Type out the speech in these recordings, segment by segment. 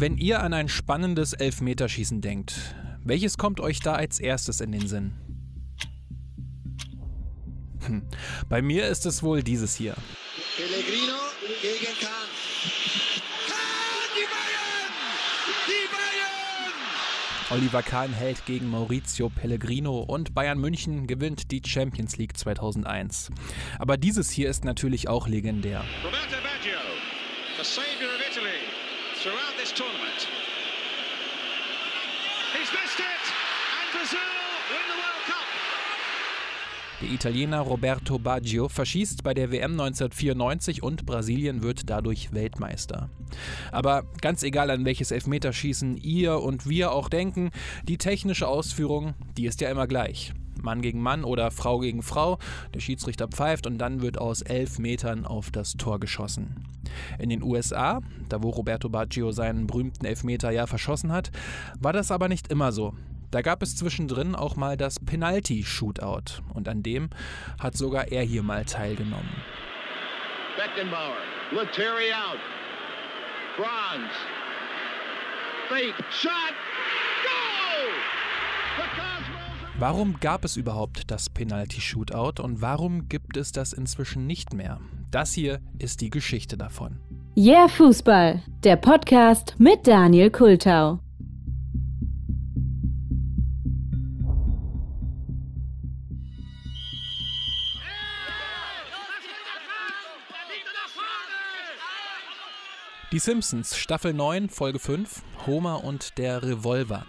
Wenn ihr an ein spannendes Elfmeterschießen denkt, welches kommt euch da als erstes in den Sinn? Hm. Bei mir ist es wohl dieses hier. Pellegrino gegen Kahn. Kahn, die Bayern! Die Bayern! Oliver Kahn hält gegen Maurizio Pellegrino und Bayern München gewinnt die Champions League 2001. Aber dieses hier ist natürlich auch legendär. Roberto Baggio, the savior of Italy throughout this tournament. He's missed it, and Brazil win the World Cup. Der Italiener Roberto Baggio verschießt bei der WM 1994 und Brasilien wird dadurch Weltmeister. Aber ganz egal an welches Elfmeterschießen ihr und wir auch denken, die technische Ausführung, die ist ja immer gleich. Mann gegen Mann oder Frau gegen Frau. Der Schiedsrichter pfeift und dann wird aus elf Metern auf das Tor geschossen. In den USA, da wo Roberto Baggio seinen berühmten Elfmeter ja verschossen hat, war das aber nicht immer so. Da gab es zwischendrin auch mal das Penalty-Shootout und an dem hat sogar er hier mal teilgenommen. Beckenbauer, Lettieri out, Franz, fake, shot, go! Warum gab es überhaupt das Penalty Shootout und warum gibt es das inzwischen nicht mehr? Das hier ist die Geschichte davon. Yeah Fußball, der Podcast mit Daniel Kultau. Die Simpsons, Staffel 9, Folge 5, Homer und der Revolver.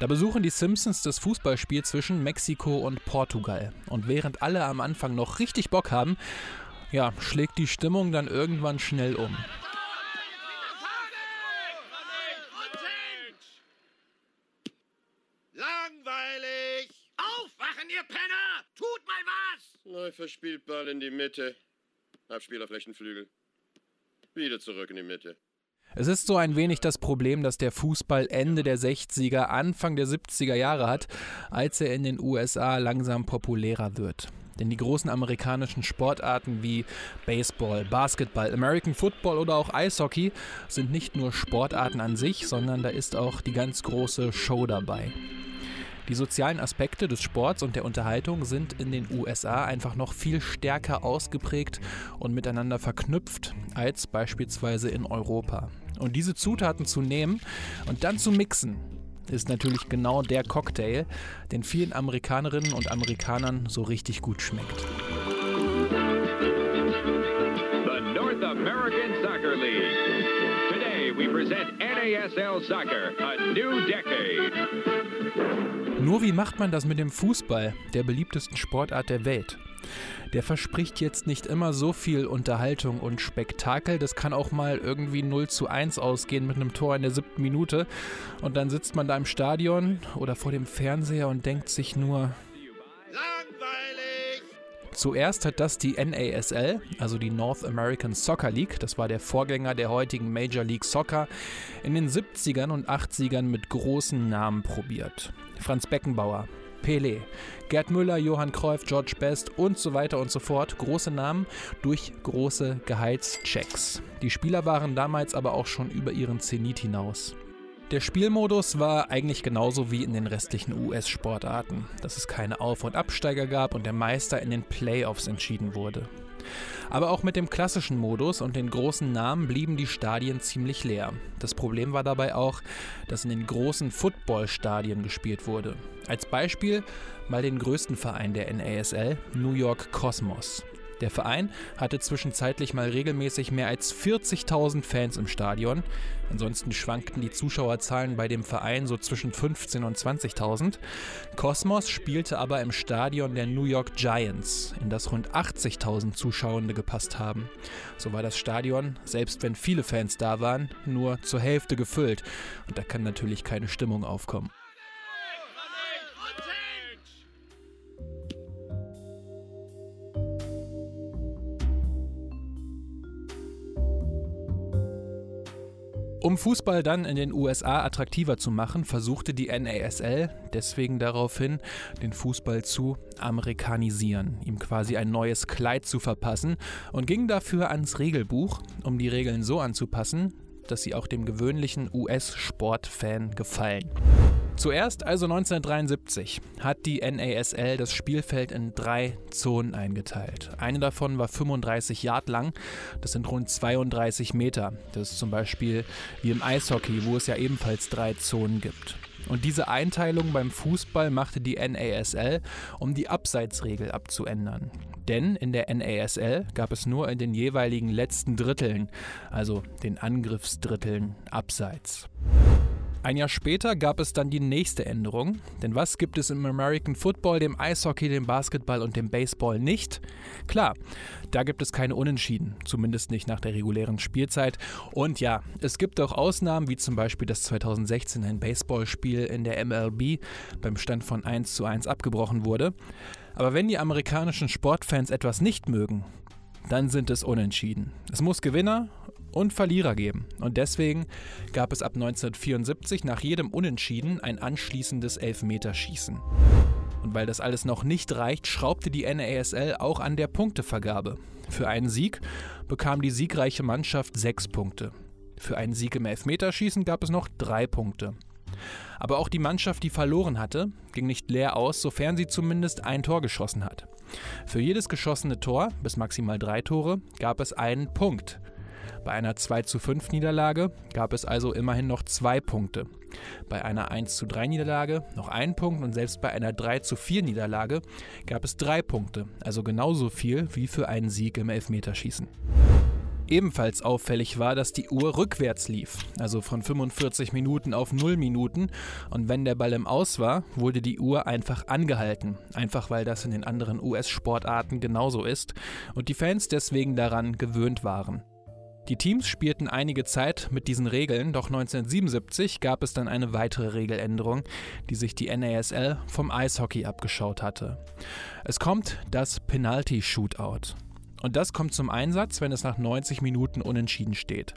Da besuchen die Simpsons das Fußballspiel zwischen Mexiko und Portugal. Und während alle am Anfang noch richtig Bock haben, ja, schlägt die Stimmung dann irgendwann schnell um. Langweilig! Aufwachen, ihr Penner! Tut mal was! Neu verspielt Ball in die Mitte. Abspiel auf rechten Flügel. Wieder zurück in die Mitte. Es ist so ein wenig das Problem, das der Fußball Ende der 60er, Anfang der 70er Jahre hat, als er in den USA langsam populärer wird. Denn die großen amerikanischen Sportarten wie Baseball, Basketball, American Football oder auch Eishockey sind nicht nur Sportarten an sich, sondern da ist auch die ganz große Show dabei. Die sozialen Aspekte des Sports und der Unterhaltung sind in den USA einfach noch viel stärker ausgeprägt und miteinander verknüpft als beispielsweise in Europa. Und diese Zutaten zu nehmen und dann zu mixen, ist natürlich genau der Cocktail, den vielen Amerikanerinnen und Amerikanern so richtig gut schmeckt. The North American Soccer League. Today we present NASL Soccer, a new decade. Nur wie macht man das mit dem Fußball, der beliebtesten Sportart der Welt? Der verspricht jetzt nicht immer so viel Unterhaltung und Spektakel. Das kann auch mal irgendwie 0 zu 1 ausgehen mit einem Tor in der siebten Minute. Und dann sitzt man da im Stadion oder vor dem Fernseher und denkt sich nur, Zuerst hat das die NASL, also die North American Soccer League, das war der Vorgänger der heutigen Major League Soccer, in den 70ern und 80ern mit großen Namen probiert. Franz Beckenbauer, Pelé, Gerd Müller, Johann Cruyff, George Best und so weiter und so fort. Große Namen durch große Gehaltschecks. Die Spieler waren damals aber auch schon über ihren Zenit hinaus. Der Spielmodus war eigentlich genauso wie in den restlichen US-Sportarten, dass es keine Auf- und Absteiger gab und der Meister in den Playoffs entschieden wurde. Aber auch mit dem klassischen Modus und den großen Namen blieben die Stadien ziemlich leer. Das Problem war dabei auch, dass in den großen Footballstadien gespielt wurde. Als Beispiel mal den größten Verein der NASL, New York Cosmos. Der Verein hatte zwischenzeitlich mal regelmäßig mehr als 40.000 Fans im Stadion. Ansonsten schwankten die Zuschauerzahlen bei dem Verein so zwischen 15.000 und 20.000. Cosmos spielte aber im Stadion der New York Giants, in das rund 80.000 Zuschauende gepasst haben. So war das Stadion, selbst wenn viele Fans da waren, nur zur Hälfte gefüllt. Und da kann natürlich keine Stimmung aufkommen. Um Fußball dann in den USA attraktiver zu machen, versuchte die NASL deswegen daraufhin, den Fußball zu amerikanisieren, ihm quasi ein neues Kleid zu verpassen und ging dafür ans Regelbuch, um die Regeln so anzupassen, dass sie auch dem gewöhnlichen US-Sportfan gefallen. Zuerst, also 1973, hat die NASL das Spielfeld in drei Zonen eingeteilt. Eine davon war 35 Yard lang, das sind rund 32 Meter. Das ist zum Beispiel wie im Eishockey, wo es ja ebenfalls drei Zonen gibt. Und diese Einteilung beim Fußball machte die NASL, um die Abseitsregel abzuändern. Denn in der NASL gab es nur in den jeweiligen letzten Dritteln, also den Angriffsdritteln, Abseits. Ein Jahr später gab es dann die nächste Änderung. Denn was gibt es im American Football, dem Eishockey, dem Basketball und dem Baseball nicht? Klar, da gibt es keine Unentschieden, zumindest nicht nach der regulären Spielzeit. Und ja, es gibt auch Ausnahmen, wie zum Beispiel das 2016 ein Baseballspiel in der MLB beim Stand von 1 zu 1 abgebrochen wurde. Aber wenn die amerikanischen Sportfans etwas nicht mögen, dann sind es Unentschieden. Es muss Gewinner und Verlierer geben. Und deswegen gab es ab 1974 nach jedem Unentschieden ein anschließendes Elfmeterschießen. Und weil das alles noch nicht reicht, schraubte die NASL auch an der Punktevergabe. Für einen Sieg bekam die siegreiche Mannschaft sechs Punkte. Für einen Sieg im Elfmeterschießen gab es noch drei Punkte. Aber auch die Mannschaft, die verloren hatte, ging nicht leer aus, sofern sie zumindest ein Tor geschossen hat. Für jedes geschossene Tor, bis maximal drei Tore, gab es einen Punkt. Bei einer 2 zu 5 Niederlage gab es also immerhin noch zwei Punkte. Bei einer 1 zu 3 Niederlage noch ein Punkt und selbst bei einer 3 zu 4 Niederlage gab es drei Punkte, also genauso viel wie für einen Sieg im Elfmeterschießen. Ebenfalls auffällig war, dass die Uhr rückwärts lief, also von 45 Minuten auf 0 Minuten. Und wenn der Ball im Aus war, wurde die Uhr einfach angehalten. Einfach weil das in den anderen US-Sportarten genauso ist und die Fans deswegen daran gewöhnt waren. Die Teams spielten einige Zeit mit diesen Regeln, doch 1977 gab es dann eine weitere Regeländerung, die sich die NASL vom Eishockey abgeschaut hatte. Es kommt das Penalty Shootout. Und das kommt zum Einsatz, wenn es nach 90 Minuten unentschieden steht.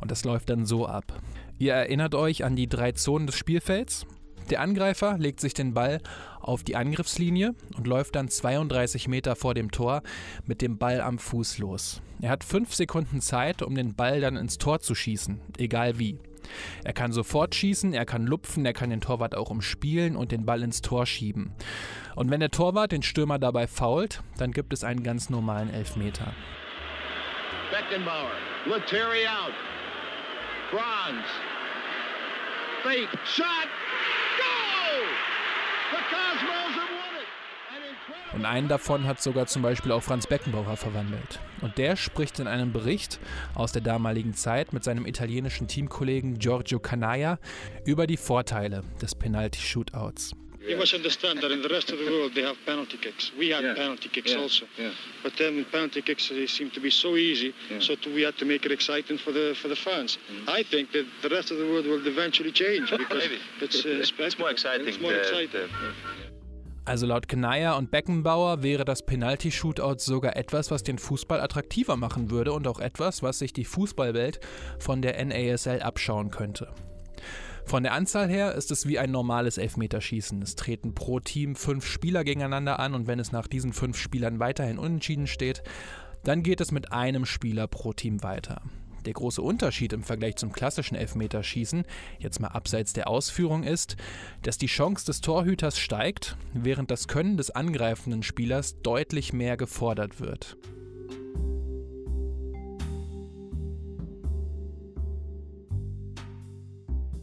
Und das läuft dann so ab. Ihr erinnert euch an die drei Zonen des Spielfelds? Der Angreifer legt sich den Ball auf die Angriffslinie und läuft dann 32 Meter vor dem Tor mit dem Ball am Fuß los. Er hat fünf Sekunden Zeit, um den Ball dann ins Tor zu schießen, egal wie. Er kann sofort schießen, er kann lupfen, er kann den Torwart auch umspielen und den Ball ins Tor schieben. Und wenn der Torwart den Stürmer dabei fault, dann gibt es einen ganz normalen Elfmeter. Beckenbauer. Lettieri out. Franz. Fake. Shot. Go! The Cosmos have won it. An incredible... Und einen davon hat sogar zum Beispiel auch Franz Beckenbauer verwandelt. Und der spricht in einem Bericht aus der damaligen Zeit mit seinem italienischen Teamkollegen Giorgio Canaya über die Vorteile des Penalty-Shootouts. You must understand that in the rest of the world they have penalty kicks. We had Yeah. penalty kicks Yeah, also, yeah. but then penalty kicks they seem to be so easy. Yeah. So to, we had to make it exciting for the for the fans. I think that the rest of the world will eventually change because Maybe. it's, uh, It's more exciting. It's more the- exciting. the- Also laut Kanaya und Beckenbauer wäre das Penalty-Shootout sogar etwas, was den Fußball attraktiver machen würde und auch etwas, was sich die Fußballwelt von der NASL abschauen könnte. Von der Anzahl her ist es wie ein normales Elfmeterschießen. Es treten pro Team fünf Spieler gegeneinander an und wenn es nach diesen fünf Spielern weiterhin unentschieden steht, dann geht es mit einem Spieler pro Team weiter. Der große Unterschied im Vergleich zum klassischen Elfmeterschießen, jetzt mal abseits der Ausführung, ist, dass die Chance des Torhüters steigt, während das Können des angreifenden Spielers deutlich mehr gefordert wird.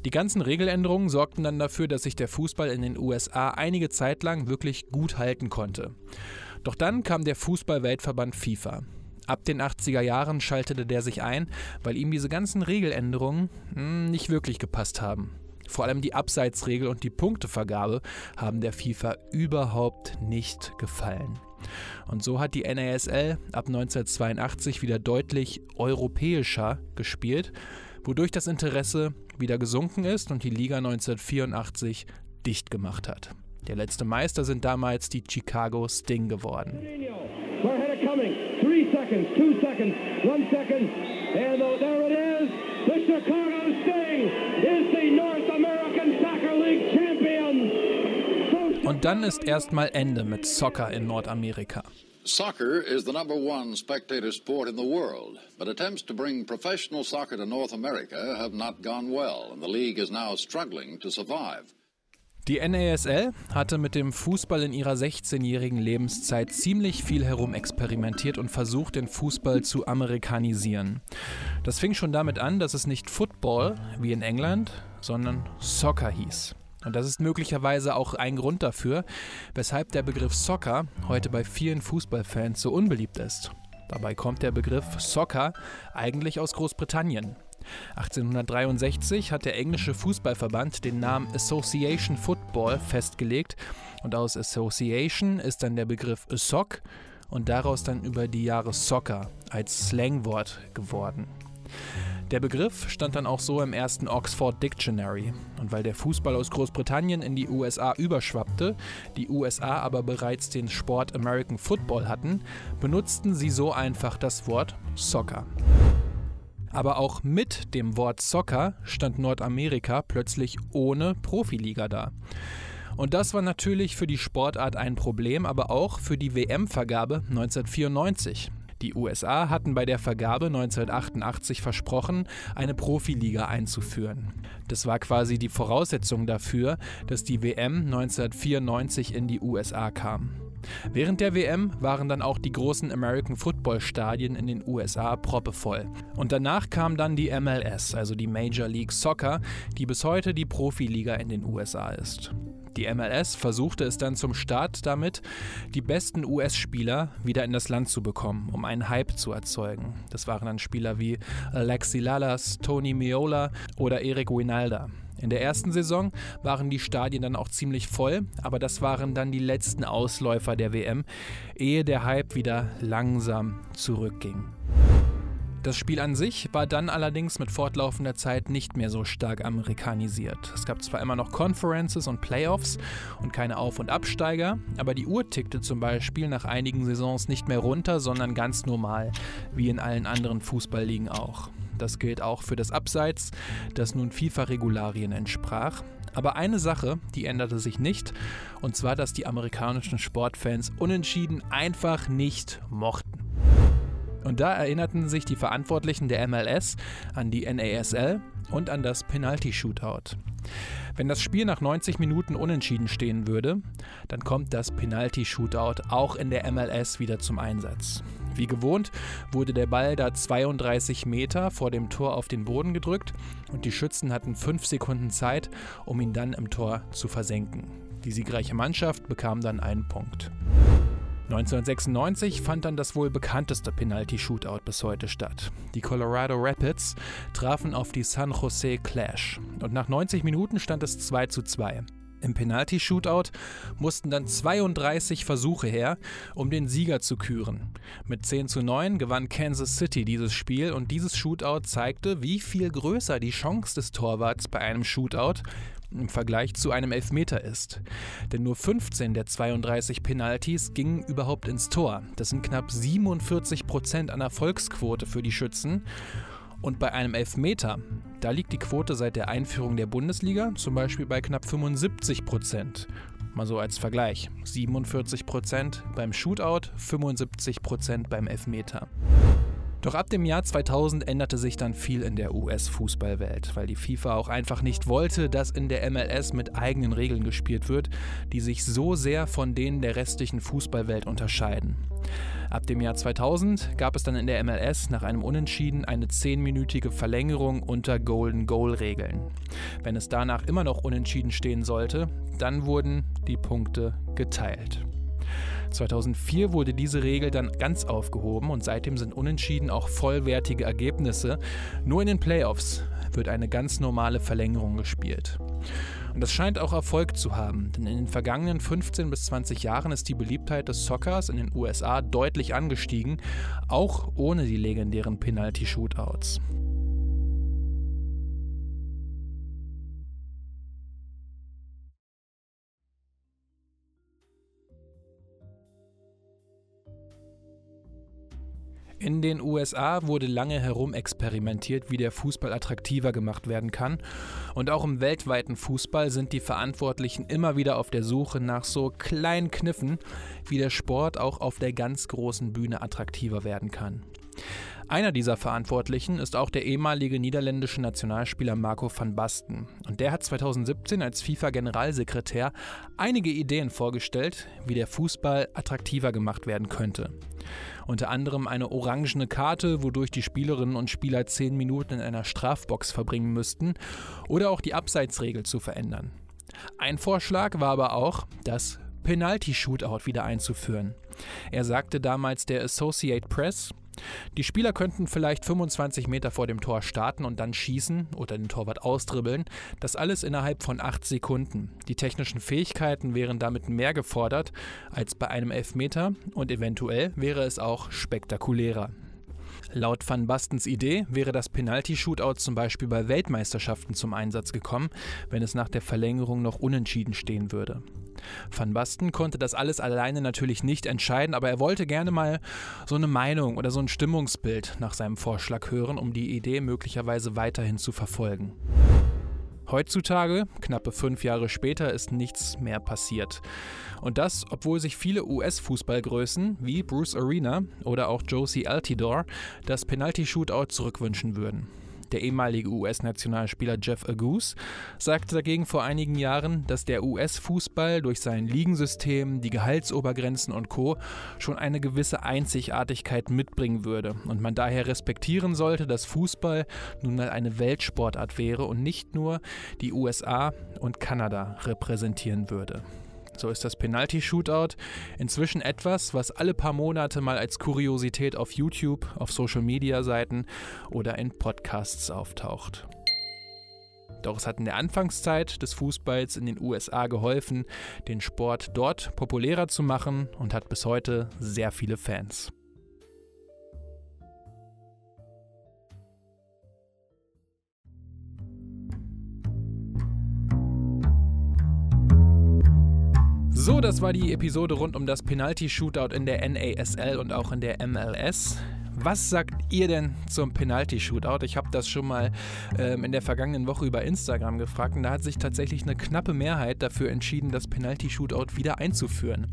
Die ganzen Regeländerungen sorgten dann dafür, dass sich der Fußball in den USA einige Zeit lang wirklich gut halten konnte. Doch dann kam der Fußball-Weltverband FIFA. Ab den 80er Jahren schaltete der sich ein, weil ihm diese ganzen Regeländerungen hm, nicht wirklich gepasst haben. Vor allem die Abseitsregel und die Punktevergabe haben der FIFA überhaupt nicht gefallen. Und so hat die NASL ab 1982 wieder deutlich europäischer gespielt, wodurch das Interesse wieder gesunken ist und die Liga 1984 dicht gemacht hat. Der letzte Meister sind damals die Chicago Sting geworden. So Und dann ist erstmal Ende mit Soccer in Nordamerika. Soccer is the number one spectator sport in the world, but attempts to bring professional soccer to North America have not gone well, and the league is now struggling to survive. Die NASL hatte mit dem Fußball in ihrer 16-jährigen Lebenszeit ziemlich viel herumexperimentiert und versucht, den Fußball zu amerikanisieren. Das fing schon damit an, dass es nicht Football wie in England, sondern Soccer hieß. Und das ist möglicherweise auch ein Grund dafür, weshalb der Begriff Soccer heute bei vielen Fußballfans so unbeliebt ist. Dabei kommt der Begriff Soccer eigentlich aus Großbritannien. 1863 hat der englische Fußballverband den Namen Association Football festgelegt und aus Association ist dann der Begriff Sock und daraus dann über die Jahre Soccer als Slangwort geworden. Der Begriff stand dann auch so im ersten Oxford Dictionary. Und weil der Fußball aus Großbritannien in die USA überschwappte, die USA aber bereits den Sport American Football hatten, benutzten sie so einfach das Wort Soccer. Aber auch mit dem Wort Soccer stand Nordamerika plötzlich ohne Profiliga da. Und das war natürlich für die Sportart ein Problem, aber auch für die WM-Vergabe 1994. Die USA hatten bei der Vergabe 1988 versprochen, eine Profiliga einzuführen. Das war quasi die Voraussetzung dafür, dass die WM 1994 in die USA kam. Während der WM waren dann auch die großen American Football Stadien in den USA proppevoll. Und danach kam dann die MLS, also die Major League Soccer, die bis heute die Profiliga in den USA ist. Die MLS versuchte es dann zum Start damit, die besten US-Spieler wieder in das Land zu bekommen, um einen Hype zu erzeugen. Das waren dann Spieler wie Alexi Lalas, Tony Miola oder Eric Winalda. In der ersten Saison waren die Stadien dann auch ziemlich voll, aber das waren dann die letzten Ausläufer der WM, ehe der Hype wieder langsam zurückging. Das Spiel an sich war dann allerdings mit fortlaufender Zeit nicht mehr so stark amerikanisiert. Es gab zwar immer noch Conferences und Playoffs und keine Auf- und Absteiger, aber die Uhr tickte zum Beispiel nach einigen Saisons nicht mehr runter, sondern ganz normal, wie in allen anderen Fußballligen auch. Das gilt auch für das Abseits, das nun FIFA-Regularien entsprach. Aber eine Sache, die änderte sich nicht, und zwar, dass die amerikanischen Sportfans unentschieden einfach nicht mochten. Und da erinnerten sich die Verantwortlichen der MLS an die NASL und an das Penalty-Shootout. Wenn das Spiel nach 90 Minuten unentschieden stehen würde, dann kommt das Penalty-Shootout auch in der MLS wieder zum Einsatz. Wie gewohnt wurde der Ball da 32 Meter vor dem Tor auf den Boden gedrückt und die Schützen hatten 5 Sekunden Zeit, um ihn dann im Tor zu versenken. Die siegreiche Mannschaft bekam dann einen Punkt. 1996 fand dann das wohl bekannteste Penalty-Shootout bis heute statt. Die Colorado Rapids trafen auf die San Jose Clash und nach 90 Minuten stand es 2 zu 2. Im Penalty-Shootout mussten dann 32 Versuche her, um den Sieger zu küren. Mit 10 zu 9 gewann Kansas City dieses Spiel und dieses Shootout zeigte, wie viel größer die Chance des Torwarts bei einem Shootout im Vergleich zu einem Elfmeter ist. Denn nur 15 der 32 Penalties gingen überhaupt ins Tor. Das sind knapp 47 Prozent an Erfolgsquote für die Schützen. Und bei einem Elfmeter, da liegt die Quote seit der Einführung der Bundesliga zum Beispiel bei knapp 75 Prozent. Mal so als Vergleich. 47 Prozent beim Shootout, 75 Prozent beim Elfmeter. Doch ab dem Jahr 2000 änderte sich dann viel in der US-Fußballwelt, weil die FIFA auch einfach nicht wollte, dass in der MLS mit eigenen Regeln gespielt wird, die sich so sehr von denen der restlichen Fußballwelt unterscheiden. Ab dem Jahr 2000 gab es dann in der MLS nach einem Unentschieden eine 10-minütige Verlängerung unter Golden Goal-Regeln. Wenn es danach immer noch unentschieden stehen sollte, dann wurden die Punkte geteilt. 2004 wurde diese Regel dann ganz aufgehoben und seitdem sind unentschieden auch vollwertige Ergebnisse. Nur in den Playoffs wird eine ganz normale Verlängerung gespielt. Und das scheint auch Erfolg zu haben, denn in den vergangenen 15 bis 20 Jahren ist die Beliebtheit des Soccers in den USA deutlich angestiegen, auch ohne die legendären Penalty-Shootouts. In den USA wurde lange herumexperimentiert, wie der Fußball attraktiver gemacht werden kann. Und auch im weltweiten Fußball sind die Verantwortlichen immer wieder auf der Suche nach so kleinen Kniffen, wie der Sport auch auf der ganz großen Bühne attraktiver werden kann. Einer dieser Verantwortlichen ist auch der ehemalige niederländische Nationalspieler Marco van Basten. Und der hat 2017 als FIFA-Generalsekretär einige Ideen vorgestellt, wie der Fußball attraktiver gemacht werden könnte. Unter anderem eine orangene Karte, wodurch die Spielerinnen und Spieler 10 Minuten in einer Strafbox verbringen müssten, oder auch die Abseitsregel zu verändern. Ein Vorschlag war aber auch, das Penalty-Shootout wieder einzuführen. Er sagte damals der Associate Press, die Spieler könnten vielleicht 25 Meter vor dem Tor starten und dann schießen oder den Torwart ausdribbeln. Das alles innerhalb von 8 Sekunden. Die technischen Fähigkeiten wären damit mehr gefordert als bei einem Elfmeter und eventuell wäre es auch spektakulärer. Laut Van Bastens Idee wäre das Penalty-Shootout zum Beispiel bei Weltmeisterschaften zum Einsatz gekommen, wenn es nach der Verlängerung noch unentschieden stehen würde. Van Basten konnte das alles alleine natürlich nicht entscheiden, aber er wollte gerne mal so eine Meinung oder so ein Stimmungsbild nach seinem Vorschlag hören, um die Idee möglicherweise weiterhin zu verfolgen. Heutzutage, knappe fünf Jahre später, ist nichts mehr passiert. Und das, obwohl sich viele US-Fußballgrößen wie Bruce Arena oder auch Josie Altidore das Penalty-Shootout zurückwünschen würden. Der ehemalige US-Nationalspieler Jeff Aguse sagte dagegen vor einigen Jahren, dass der US-Fußball durch sein Ligensystem, die Gehaltsobergrenzen und Co. schon eine gewisse Einzigartigkeit mitbringen würde und man daher respektieren sollte, dass Fußball nun mal eine Weltsportart wäre und nicht nur die USA und Kanada repräsentieren würde. So ist das Penalty-Shootout inzwischen etwas, was alle paar Monate mal als Kuriosität auf YouTube, auf Social-Media-Seiten oder in Podcasts auftaucht. Doch es hat in der Anfangszeit des Fußballs in den USA geholfen, den Sport dort populärer zu machen und hat bis heute sehr viele Fans. So, das war die Episode rund um das Penalty-Shootout in der NASL und auch in der MLS. Was sagt ihr denn zum Penalty-Shootout? Ich habe das schon mal ähm, in der vergangenen Woche über Instagram gefragt und da hat sich tatsächlich eine knappe Mehrheit dafür entschieden, das Penalty-Shootout wieder einzuführen.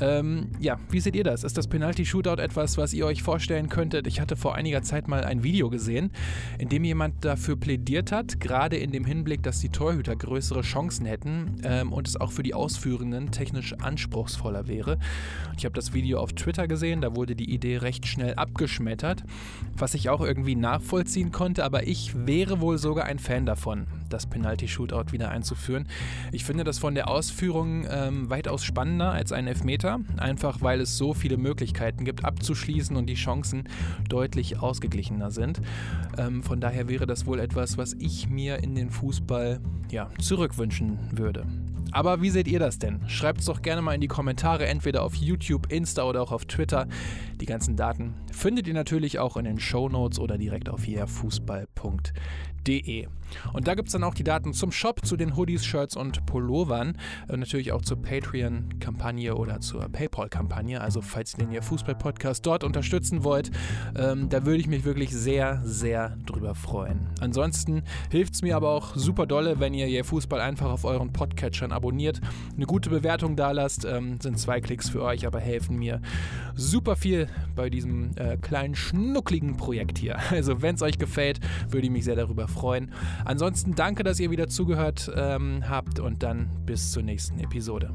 Ähm, ja, wie seht ihr das? Ist das Penalty-Shootout etwas, was ihr euch vorstellen könntet? Ich hatte vor einiger Zeit mal ein Video gesehen, in dem jemand dafür plädiert hat, gerade in dem Hinblick, dass die Torhüter größere Chancen hätten ähm, und es auch für die Ausführenden technisch anspruchsvoller wäre. Ich habe das Video auf Twitter gesehen, da wurde die Idee recht schnell abgeschlossen abgeschmettert, was ich auch irgendwie nachvollziehen konnte, aber ich wäre wohl sogar ein Fan davon, das Penalty-Shootout wieder einzuführen. Ich finde das von der Ausführung ähm, weitaus spannender als ein Elfmeter, einfach weil es so viele Möglichkeiten gibt, abzuschließen und die Chancen deutlich ausgeglichener sind. Ähm, von daher wäre das wohl etwas, was ich mir in den Fußball ja, zurückwünschen würde. Aber wie seht ihr das denn? Schreibt es doch gerne mal in die Kommentare, entweder auf YouTube, Insta oder auch auf Twitter. Die ganzen Daten findet ihr natürlich auch in den Show Notes oder direkt auf jerfußball.de. Und da gibt es dann auch die Daten zum Shop, zu den Hoodies, Shirts und Pullovern. Und äh, natürlich auch zur Patreon-Kampagne oder zur PayPal-Kampagne. Also falls ihr den hier Fußball-Podcast dort unterstützen wollt, ähm, da würde ich mich wirklich sehr, sehr drüber freuen. Ansonsten hilft es mir aber auch super dolle, wenn ihr hier Fußball einfach auf euren Podcatchern abonniert, eine gute Bewertung da lasst. Ähm, sind zwei Klicks für euch, aber helfen mir super viel bei diesem äh, kleinen schnuckligen Projekt hier. Also wenn es euch gefällt, würde ich mich sehr darüber freuen. Ansonsten danke, dass ihr wieder zugehört ähm, habt und dann bis zur nächsten Episode.